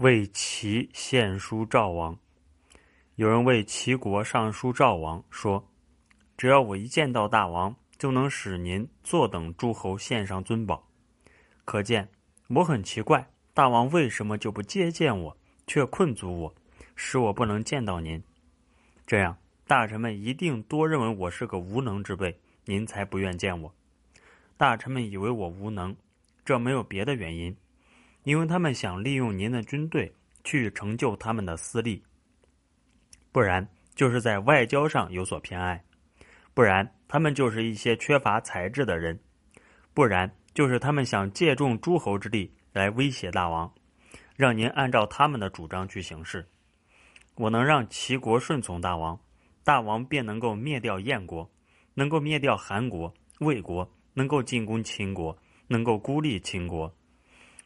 为齐献书赵王。有人为齐国上书赵王说：“只要我一见到大王，就能使您坐等诸侯献上尊宝。”可见我很奇怪，大王为什么就不接见我，却困阻我，使我不能见到您？这样，大臣们一定多认为我是个无能之辈，您才不愿见我。大臣们以为我无能，这没有别的原因。因为他们想利用您的军队去成就他们的私利，不然就是在外交上有所偏爱，不然他们就是一些缺乏才智的人，不然就是他们想借重诸侯之力来威胁大王，让您按照他们的主张去行事。我能让齐国顺从大王，大王便能够灭掉燕国，能够灭掉韩国、魏国，能够进攻秦国，能够孤立秦国。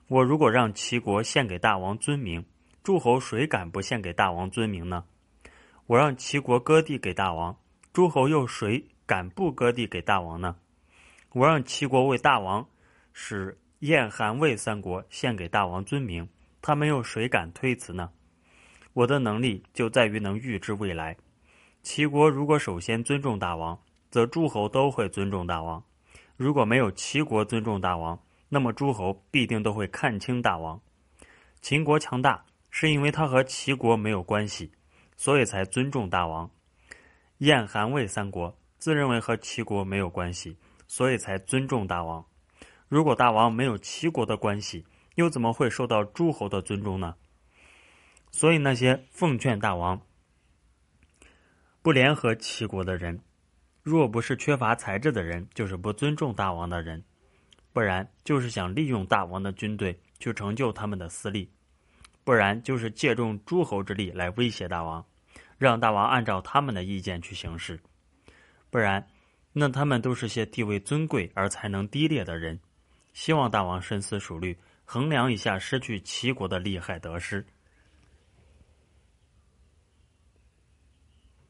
我如果让齐国献给大王尊名，诸侯谁敢不献给大王尊名呢？我让齐国割地给大王，诸侯又谁敢不割地给大王呢？我让齐国为大王使燕、韩、魏三国献给大王尊名，他们又谁敢推辞呢？我的能力就在于能预知未来。齐国如果首先尊重大王，则诸侯都会尊重大王；如果没有齐国尊重大王，那么诸侯必定都会看清大王。秦国强大，是因为他和齐国没有关系，所以才尊重大王。燕、韩、魏三国自认为和齐国没有关系，所以才尊重大王。如果大王没有齐国的关系，又怎么会受到诸侯的尊重呢？所以那些奉劝大王不联合齐国的人，若不是缺乏才智的人，就是不尊重大王的人。不然就是想利用大王的军队去成就他们的私利，不然就是借重诸侯之力来威胁大王，让大王按照他们的意见去行事。不然，那他们都是些地位尊贵而才能低劣的人。希望大王深思熟虑，衡量一下失去齐国的利害得失。